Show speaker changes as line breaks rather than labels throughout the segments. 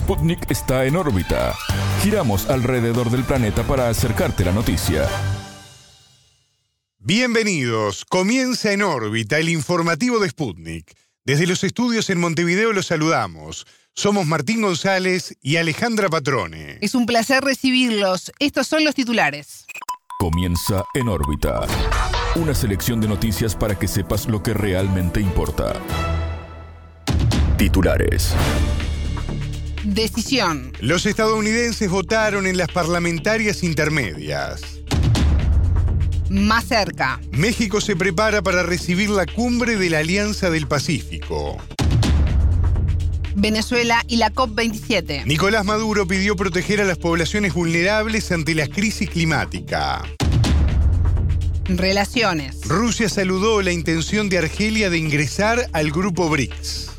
Sputnik está en órbita. Giramos alrededor del planeta para acercarte la noticia.
Bienvenidos. Comienza en órbita el informativo de Sputnik. Desde los estudios en Montevideo los saludamos. Somos Martín González y Alejandra Patrone.
Es un placer recibirlos. Estos son los titulares.
Comienza en órbita. Una selección de noticias para que sepas lo que realmente importa. Titulares.
Decisión.
Los estadounidenses votaron en las parlamentarias intermedias.
Más cerca.
México se prepara para recibir la cumbre de la Alianza del Pacífico.
Venezuela y la COP27.
Nicolás Maduro pidió proteger a las poblaciones vulnerables ante la crisis climática.
Relaciones.
Rusia saludó la intención de Argelia de ingresar al grupo BRICS.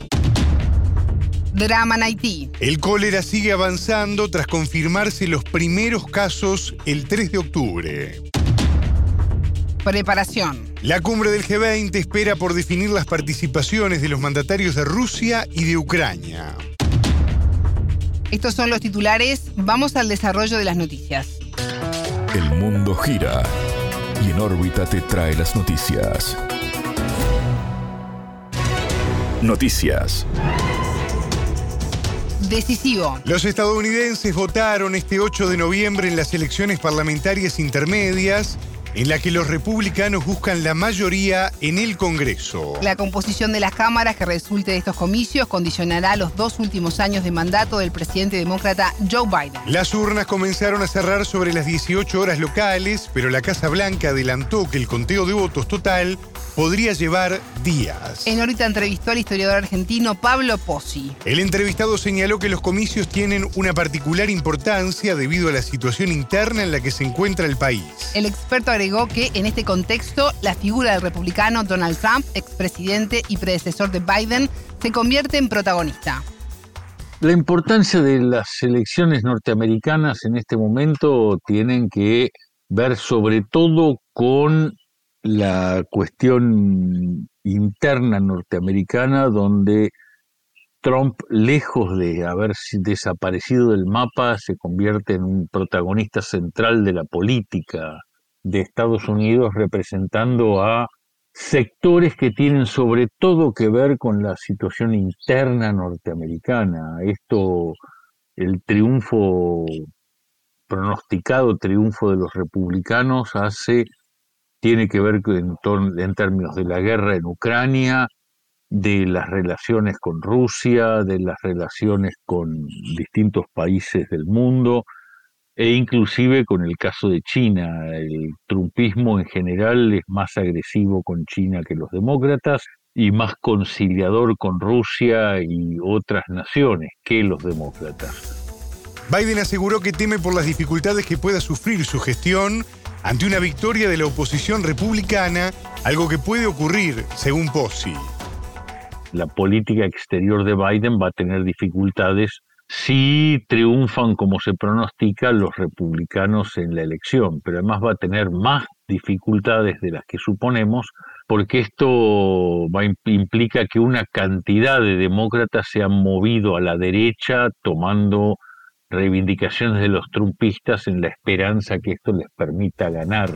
Drama en Haití.
El cólera sigue avanzando tras confirmarse los primeros casos el 3 de octubre.
Preparación.
La cumbre del G20 espera por definir las participaciones de los mandatarios de Rusia y de Ucrania.
Estos son los titulares. Vamos al desarrollo de las noticias.
El mundo gira y en órbita te trae las noticias. Noticias.
Decisivo.
Los estadounidenses votaron este 8 de noviembre en las elecciones parlamentarias intermedias en la que los republicanos buscan la mayoría en el Congreso.
La composición de las cámaras que resulte de estos comicios condicionará los dos últimos años de mandato del presidente demócrata Joe Biden.
Las urnas comenzaron a cerrar sobre las 18 horas locales, pero la Casa Blanca adelantó que el conteo de votos total podría llevar días.
En ahorita entrevistó al historiador argentino Pablo Pozzi.
El entrevistado señaló que los comicios tienen una particular importancia debido a la situación interna en la que se encuentra el país.
El experto agregó que en este contexto la figura del republicano Donald Trump, expresidente y predecesor de Biden, se convierte en protagonista.
La importancia de las elecciones norteamericanas en este momento tienen que ver sobre todo con la cuestión interna norteamericana donde Trump, lejos de haber desaparecido del mapa, se convierte en un protagonista central de la política de Estados Unidos, representando a sectores que tienen sobre todo que ver con la situación interna norteamericana. Esto, el triunfo, pronosticado triunfo de los republicanos hace tiene que ver en, en términos de la guerra en Ucrania, de las relaciones con Rusia, de las relaciones con distintos países del mundo e inclusive con el caso de China. El trumpismo en general es más agresivo con China que los demócratas y más conciliador con Rusia y otras naciones que los demócratas.
Biden aseguró que teme por las dificultades que pueda sufrir su gestión ante una victoria de la oposición republicana, algo que puede ocurrir, según Pozzi.
La política exterior de Biden va a tener dificultades si triunfan como se pronostica los republicanos en la elección, pero además va a tener más dificultades de las que suponemos, porque esto implica que una cantidad de demócratas se han movido a la derecha tomando reivindicaciones de los trumpistas en la esperanza que esto les permita ganar.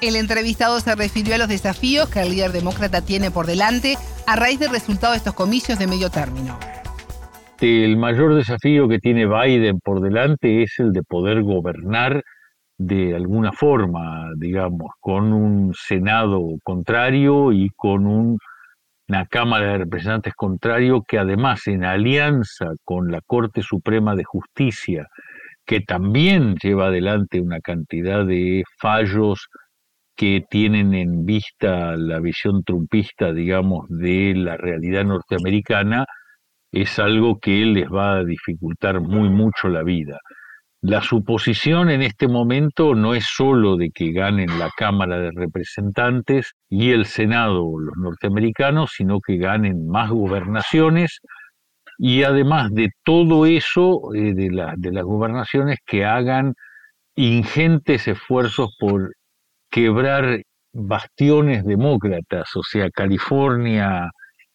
El entrevistado se refirió a los desafíos que el líder demócrata tiene por delante a raíz del resultado de estos comicios de medio término.
El mayor desafío que tiene Biden por delante es el de poder gobernar de alguna forma, digamos, con un Senado contrario y con un una Cámara de Representantes contrario que además en alianza con la Corte Suprema de Justicia, que también lleva adelante una cantidad de fallos que tienen en vista la visión trumpista, digamos, de la realidad norteamericana, es algo que les va a dificultar muy mucho la vida. La suposición en este momento no es solo de que ganen la Cámara de Representantes y el Senado los norteamericanos, sino que ganen más gobernaciones. Y además de todo eso, eh, de, de las gobernaciones, que hagan ingentes esfuerzos por quebrar bastiones demócratas, o sea, California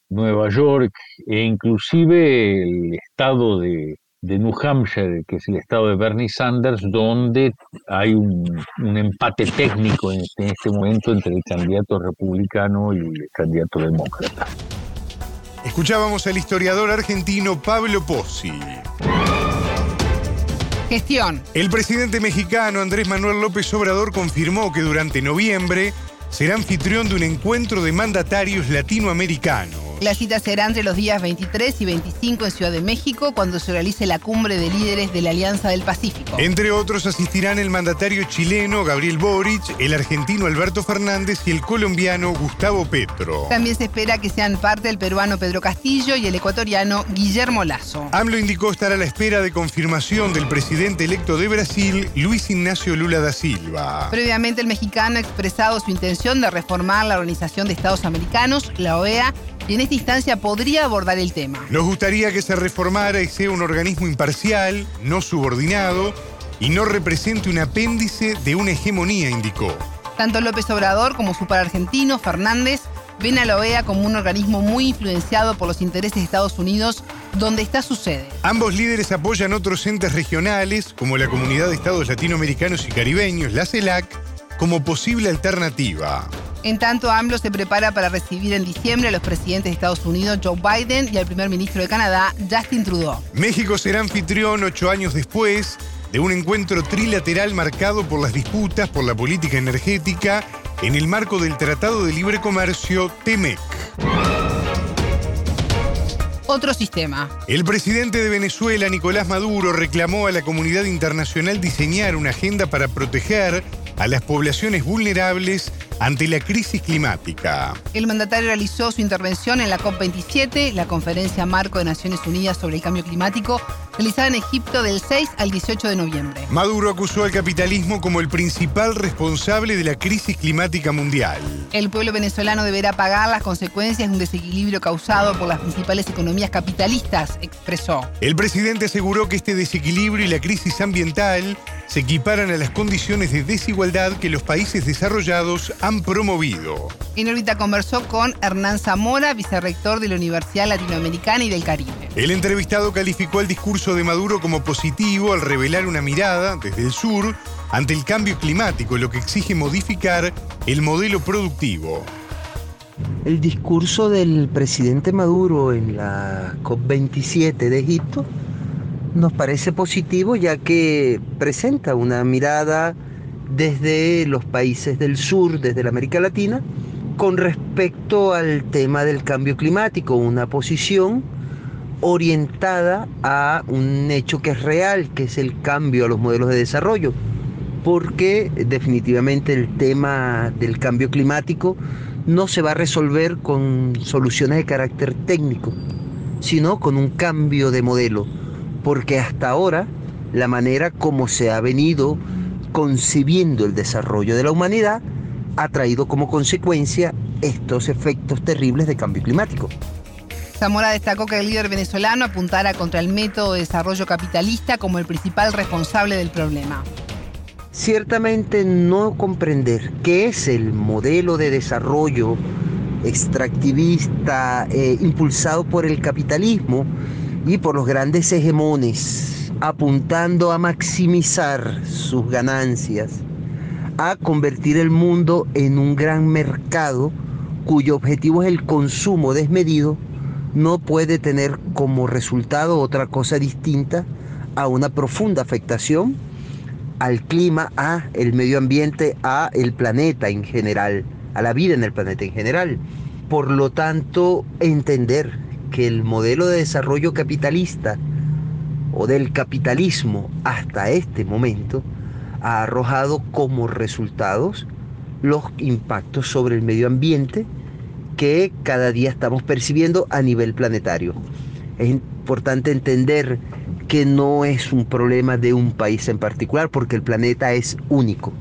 Nueva York e inclusive el estado de, New Hampshire, que es el estado de Bernie Sanders, donde hay un, empate técnico en este, en este momento entre el candidato republicano y el candidato demócrata.
Escuchábamos al historiador argentino Pablo Pozzi.
Gestión.
El presidente mexicano Andrés Manuel López Obrador confirmó que durante noviembre será anfitrión de un encuentro de mandatarios latinoamericanos.
La cita será entre los días 23 y 25 en Ciudad de México, cuando se realice la cumbre de líderes de la Alianza del Pacífico.
Entre otros asistirán el mandatario chileno Gabriel Boric, el argentino Alberto Fernández y el colombiano Gustavo Petro.
También se espera que sean parte el peruano Pedro Castillo y el ecuatoriano Guillermo Lazo.
AMLO indicó estar a la espera de confirmación del presidente electo de Brasil, Luis Ignacio Lula da Silva.
Previamente el mexicano ha expresado su intención de reformar la Organización de Estados Americanos, la OEA, y en esta instancia podría abordar el tema.
Nos gustaría que se reformara y sea un organismo imparcial, no subordinado y no represente un apéndice de una hegemonía, indicó.
Tanto López Obrador como su par argentino, Fernández, ven a la OEA como un organismo muy influenciado por los intereses de Estados Unidos, donde está su sede.
Ambos líderes apoyan otros entes regionales, como la Comunidad de Estados Latinoamericanos y Caribeños, la CELAC, como posible alternativa.
En tanto, AMLO se prepara para recibir en diciembre a los presidentes de Estados Unidos, Joe Biden, y al primer ministro de Canadá, Justin Trudeau.
México será anfitrión ocho años después de un encuentro trilateral marcado por las disputas por la política energética en el marco del Tratado de Libre Comercio TEMEC.
Otro sistema.
El presidente de Venezuela, Nicolás Maduro, reclamó a la comunidad internacional diseñar una agenda para proteger a las poblaciones vulnerables ante la crisis climática.
El mandatario realizó su intervención en la COP27, la conferencia marco de Naciones Unidas sobre el cambio climático, realizada en Egipto del 6 al 18 de noviembre.
Maduro acusó al capitalismo como el principal responsable de la crisis climática mundial.
El pueblo venezolano deberá pagar las consecuencias de un desequilibrio causado por las principales economías capitalistas, expresó.
El presidente aseguró que este desequilibrio y la crisis ambiental se equiparan a las condiciones de desigualdad que los países desarrollados han promovido.
En órbita conversó con Hernán Zamora, vicerrector de la Universidad Latinoamericana y del Caribe.
El entrevistado calificó el discurso de Maduro como positivo al revelar una mirada desde el sur ante el cambio climático, lo que exige modificar el modelo productivo.
El discurso del presidente Maduro en la COP27 de Egipto nos parece positivo ya que presenta una mirada desde los países del sur, desde la América Latina, con respecto al tema del cambio climático, una posición orientada a un hecho que es real, que es el cambio a los modelos de desarrollo, porque definitivamente el tema del cambio climático no se va a resolver con soluciones de carácter técnico, sino con un cambio de modelo porque hasta ahora la manera como se ha venido concibiendo el desarrollo de la humanidad ha traído como consecuencia estos efectos terribles de cambio climático.
Zamora destacó que el líder venezolano apuntara contra el método de desarrollo capitalista como el principal responsable del problema.
Ciertamente no comprender qué es el modelo de desarrollo extractivista eh, impulsado por el capitalismo y por los grandes hegemones, apuntando a maximizar sus ganancias, a convertir el mundo en un gran mercado cuyo objetivo es el consumo desmedido, no puede tener como resultado otra cosa distinta a una profunda afectación al clima, a el medio ambiente, a el planeta en general, a la vida en el planeta en general. Por lo tanto, entender que el modelo de desarrollo capitalista o del capitalismo hasta este momento ha arrojado como resultados los impactos sobre el medio ambiente que cada día estamos percibiendo a nivel planetario. Es importante entender que no es un problema de un país en particular porque el planeta es único.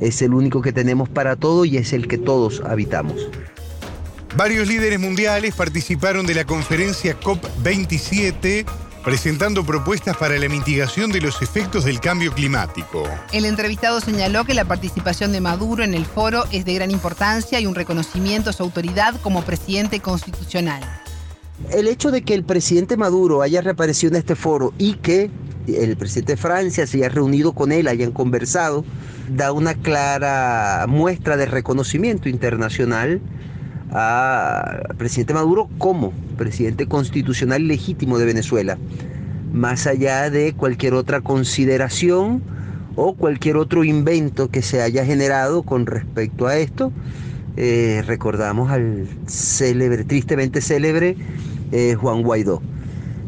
Es el único que tenemos para todo y es el que todos habitamos.
Varios líderes mundiales participaron de la conferencia COP27 presentando propuestas para la mitigación de los efectos del cambio climático.
El entrevistado señaló que la participación de Maduro en el foro es de gran importancia y un reconocimiento a su autoridad como presidente constitucional.
El hecho de que el presidente Maduro haya reaparecido en este foro y que el presidente de Francia se haya reunido con él, hayan conversado, da una clara muestra de reconocimiento internacional al presidente Maduro como presidente constitucional legítimo de Venezuela, más allá de cualquier otra consideración o cualquier otro invento que se haya generado con respecto a esto. Eh, recordamos al célebre, tristemente célebre eh, Juan Guaidó.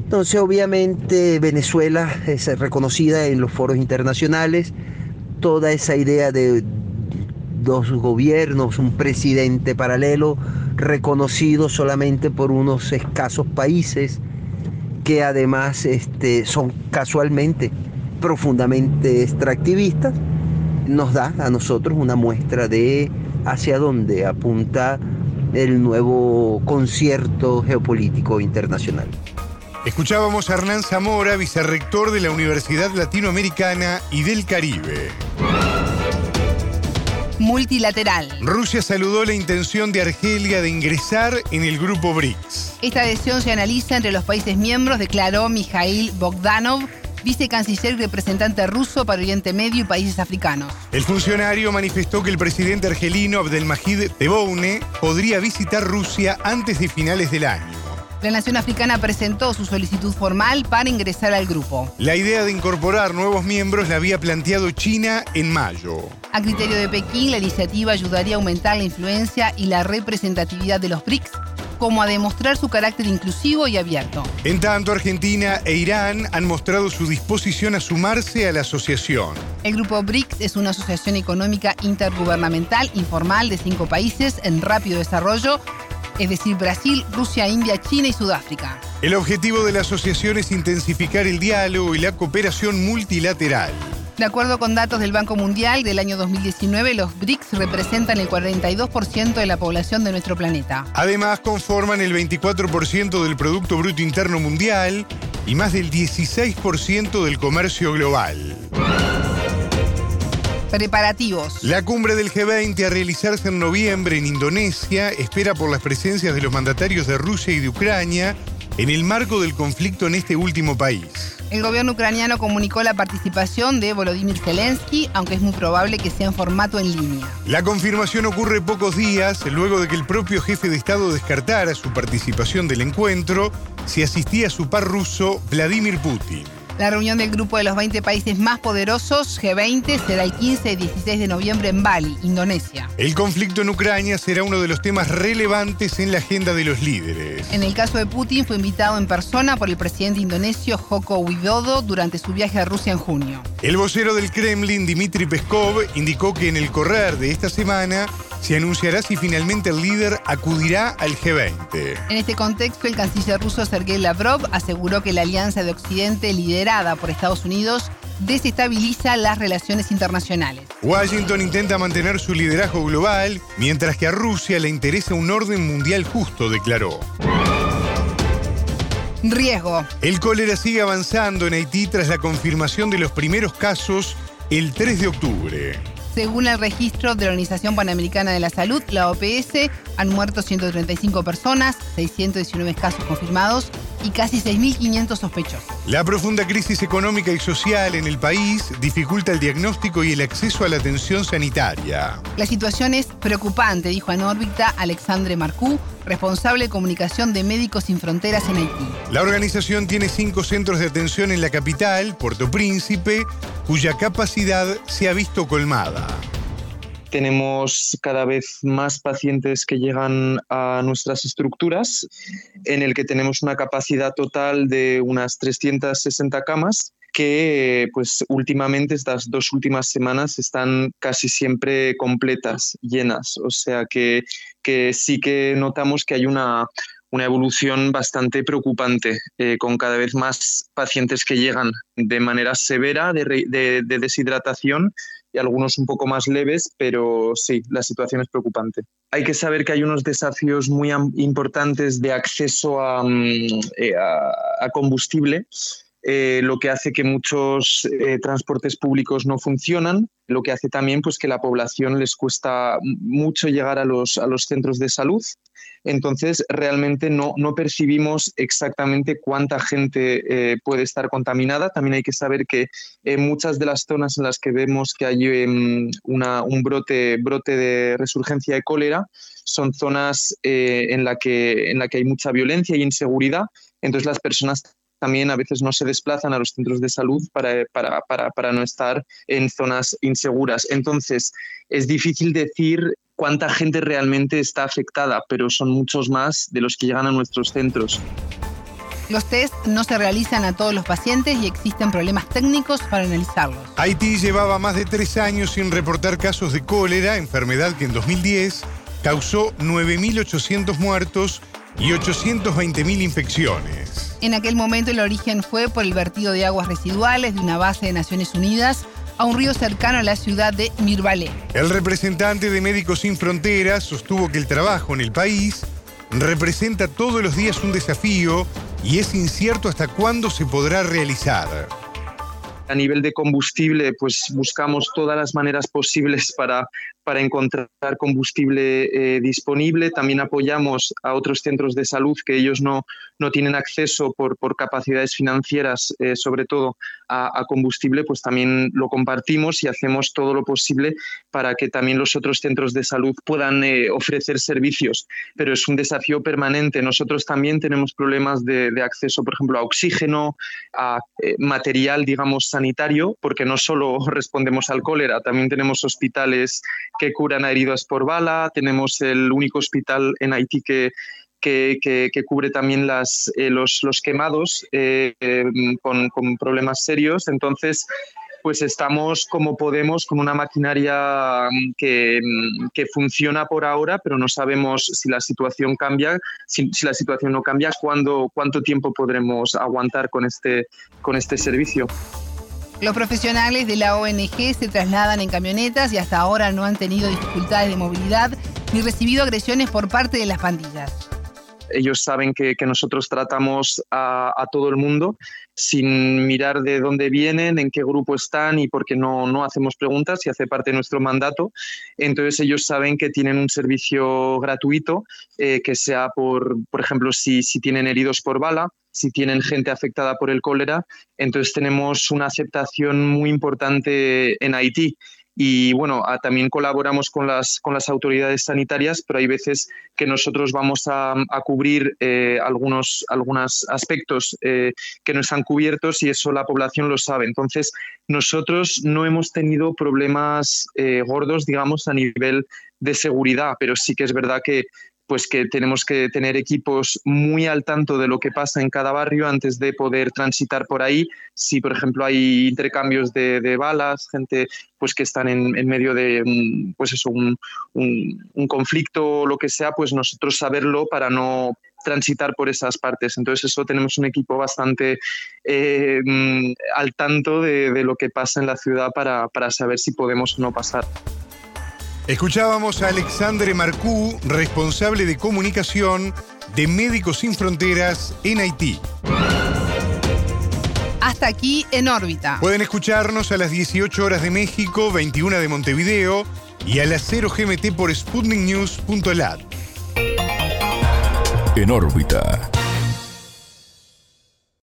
Entonces, obviamente, Venezuela es reconocida en los foros internacionales. Toda esa idea de dos gobiernos, un presidente paralelo, reconocido solamente por unos escasos países que además este, son casualmente profundamente extractivistas, nos da a nosotros una muestra de hacia dónde apunta el nuevo concierto geopolítico internacional.
Escuchábamos a Hernán Zamora, vicerrector de la Universidad Latinoamericana y del Caribe.
Multilateral.
Rusia saludó la intención de Argelia de ingresar en el grupo BRICS.
Esta adhesión se analiza entre los países miembros, declaró Mikhail Bogdanov, vicecanciller y representante ruso para Oriente Medio y países africanos.
El funcionario manifestó que el presidente argelino Abdelmajid Tebboune podría visitar Rusia antes de finales del año.
La nación africana presentó su solicitud formal para ingresar al grupo.
La idea de incorporar nuevos miembros la había planteado China en mayo.
A criterio de Pekín, la iniciativa ayudaría a aumentar la influencia y la representatividad de los BRICS como a demostrar su carácter inclusivo y abierto.
En tanto, Argentina e Irán han mostrado su disposición a sumarse a la asociación.
El grupo BRICS es una asociación económica intergubernamental informal de cinco países en rápido desarrollo, es decir, Brasil, Rusia, India, China y Sudáfrica.
El objetivo de la asociación es intensificar el diálogo y la cooperación multilateral.
De acuerdo con datos del Banco Mundial del año 2019, los BRICS representan el 42% de la población de nuestro planeta.
Además, conforman el 24% del Producto Bruto Interno Mundial y más del 16% del comercio global.
Preparativos.
La cumbre del G20 a realizarse en noviembre en Indonesia espera por las presencias de los mandatarios de Rusia y de Ucrania en el marco del conflicto en este último país.
El gobierno ucraniano comunicó la participación de Volodymyr Zelensky, aunque es muy probable que sea en formato en línea.
La confirmación ocurre pocos días luego de que el propio jefe de Estado descartara su participación del encuentro si asistía a su par ruso Vladimir Putin.
La reunión del grupo de los 20 países más poderosos, G20, será el 15 y 16 de noviembre en Bali, Indonesia.
El conflicto en Ucrania será uno de los temas relevantes en la agenda de los líderes.
En el caso de Putin, fue invitado en persona por el presidente indonesio Joko Widodo durante su viaje a Rusia en junio.
El vocero del Kremlin, Dmitry Peskov, indicó que en el correr de esta semana se anunciará si finalmente el líder acudirá al G20.
En este contexto, el canciller ruso Sergei Lavrov aseguró que la alianza de Occidente liderada por Estados Unidos desestabiliza las relaciones internacionales.
Washington intenta mantener su liderazgo global, mientras que a Rusia le interesa un orden mundial justo, declaró.
Riesgo.
El cólera sigue avanzando en Haití tras la confirmación de los primeros casos el 3 de octubre.
Según el registro de la Organización Panamericana de la Salud, la OPS, han muerto 135 personas, 619 casos confirmados y casi 6.500 sospechosos.
La profunda crisis económica y social en el país dificulta el diagnóstico y el acceso a la atención sanitaria.
La situación es preocupante, dijo en órbita Alexandre Marcú, responsable de comunicación de Médicos Sin Fronteras en Haití.
La organización tiene cinco centros de atención en la capital, Puerto Príncipe, cuya capacidad se ha visto colmada.
Tenemos cada vez más pacientes que llegan a nuestras estructuras, en el que tenemos una capacidad total de unas 360 camas que pues últimamente estas dos últimas semanas están casi siempre completas, llenas. O sea que, que sí que notamos que hay una, una evolución bastante preocupante, eh, con cada vez más pacientes que llegan de manera severa de, de, de deshidratación algunos un poco más leves, pero sí, la situación es preocupante. Hay que saber que hay unos desafíos muy importantes de acceso a, mm, eh, a combustible eh, lo que hace que muchos eh, transportes públicos no funcionan, lo que hace también pues, que la población les cuesta mucho llegar a los, a los centros de salud. Entonces, realmente no, no percibimos exactamente cuánta gente eh, puede estar contaminada. También hay que saber que en muchas de las zonas en las que vemos que hay em, un brote, brote de resurgencia de cólera son zonas en, la que, la que hay mucha violencia y inseguridad. Entonces, las personas también a veces no se desplazan a los centros de salud para, para, no estar en zonas inseguras. Entonces, es difícil decir cuánta gente realmente está afectada, pero son muchos más de los que llegan a nuestros centros.
Los test no se realizan a todos los pacientes y existen problemas técnicos para analizarlos.
Haití llevaba más de tres años sin reportar casos de cólera, enfermedad que en 2010 causó 9.800 muertos y 820.000 infecciones.
En aquel momento el origen fue por el vertido de aguas residuales de una base de Naciones Unidas a un río cercano a la ciudad de Mirbalé.
El representante de Médicos Sin Fronteras sostuvo que el trabajo en el país representa todos los días un desafío y es incierto hasta cuándo se podrá realizar.
A nivel de combustible, pues buscamos todas las maneras posibles para para encontrar combustible eh, disponible. También apoyamos a otros centros de salud que ellos no, no tienen acceso por, por capacidades financieras, eh, sobre todo a, combustible, pues también lo compartimos y hacemos todo lo posible para que también los otros centros de salud puedan eh, ofrecer servicios. Pero es un desafío permanente. Nosotros también tenemos problemas de, de acceso, por ejemplo, a oxígeno, a material, digamos, sanitario, porque no solo respondemos al cólera, también tenemos hospitales que curan a heridos por bala, tenemos el único hospital en Haití que, que, que, cubre también las, eh, los, los, quemados eh, em, con, con, problemas serios. Entonces, pues estamos como podemos con una maquinaria mm, que, mm, que, funciona por ahora, pero no sabemos si la situación cambia, si, si la situación no cambia, cuándo, cuánto tiempo podremos aguantar con este, con este servicio.
Los profesionales de la ONG se trasladan en camionetas y hasta ahora no han tenido dificultades de movilidad ni recibido agresiones por parte de las pandillas.
Ellos saben que, nosotros tratamos a, todo el mundo sin mirar de dónde vienen, en qué grupo están y porque no, no hacemos preguntas y hace parte de nuestro mandato. Entonces ellos saben que tienen un servicio gratuito, eh, que sea por, por ejemplo, si, si tienen heridos por bala, si tienen gente afectada por el cólera. Entonces tenemos una aceptación muy importante en Haití. Y bueno, también colaboramos con las, con las autoridades sanitarias, pero hay veces que nosotros vamos a, cubrir eh, algunos, algunos aspectos eh, que no están cubiertos y eso la población lo sabe. Entonces, nosotros no hemos tenido problemas eh, gordos, digamos, a nivel de seguridad, pero sí que es verdad que pues que tenemos que tener equipos muy al tanto de lo que pasa en cada barrio antes de poder transitar por ahí. Si, por ejemplo, hay intercambios de, balas, gente pues que están en, medio de pues eso, un, conflicto o lo que sea, pues nosotros saberlo para no transitar por esas partes. Entonces eso tenemos un equipo bastante eh, al tanto de, lo que pasa en la ciudad para, para saber si podemos o no pasar.
Escuchábamos a Alexandre Marcú, responsable de comunicación de Médicos Sin Fronteras en Haití.
Hasta aquí en órbita.
Pueden escucharnos a las 18 horas de México, 21 de Montevideo y a las 0 GMT por sputniknews.lat.
En órbita.